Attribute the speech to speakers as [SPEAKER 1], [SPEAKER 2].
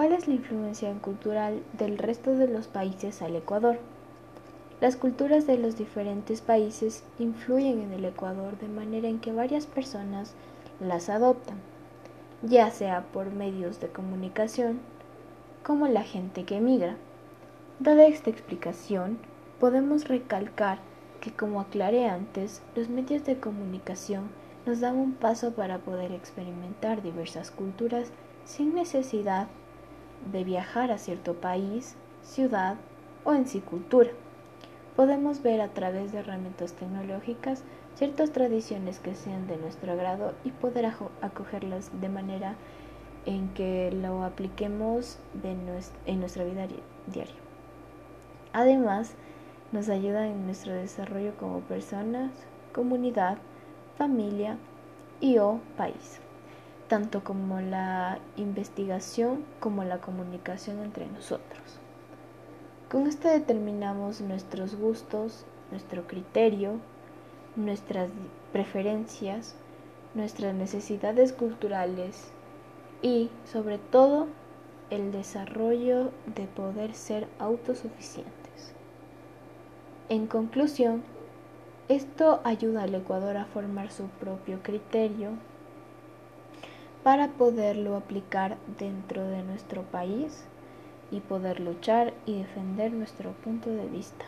[SPEAKER 1] ¿Cuál es la influencia cultural del resto de los países al Ecuador? Las culturas de los diferentes países influyen en el Ecuador de manera en que varias personas las adoptan, ya sea por medios de comunicación, como la gente que emigra. Dada esta explicación, podemos recalcar que, como aclaré antes, los medios de comunicación nos dan un paso para poder experimentar diversas culturas sin necesidad de viajar a cierto país, ciudad o en sí cultura. Podemos ver a través de herramientas tecnológicas ciertas tradiciones que sean de nuestro agrado y poder acogerlas de manera en que lo apliquemos en nuestra vida diaria. Además, nos ayuda en nuestro desarrollo como personas, comunidad, familia y o país tanto como la investigación como la comunicación entre nosotros. Con esto determinamos nuestros gustos, nuestro criterio, nuestras preferencias, nuestras necesidades culturales y, sobre todo, el desarrollo de poder ser autosuficientes. En conclusión, esto ayuda al Ecuador a formar su propio criterio, para poderlo aplicar dentro de nuestro país y poder luchar y defender nuestro punto de vista.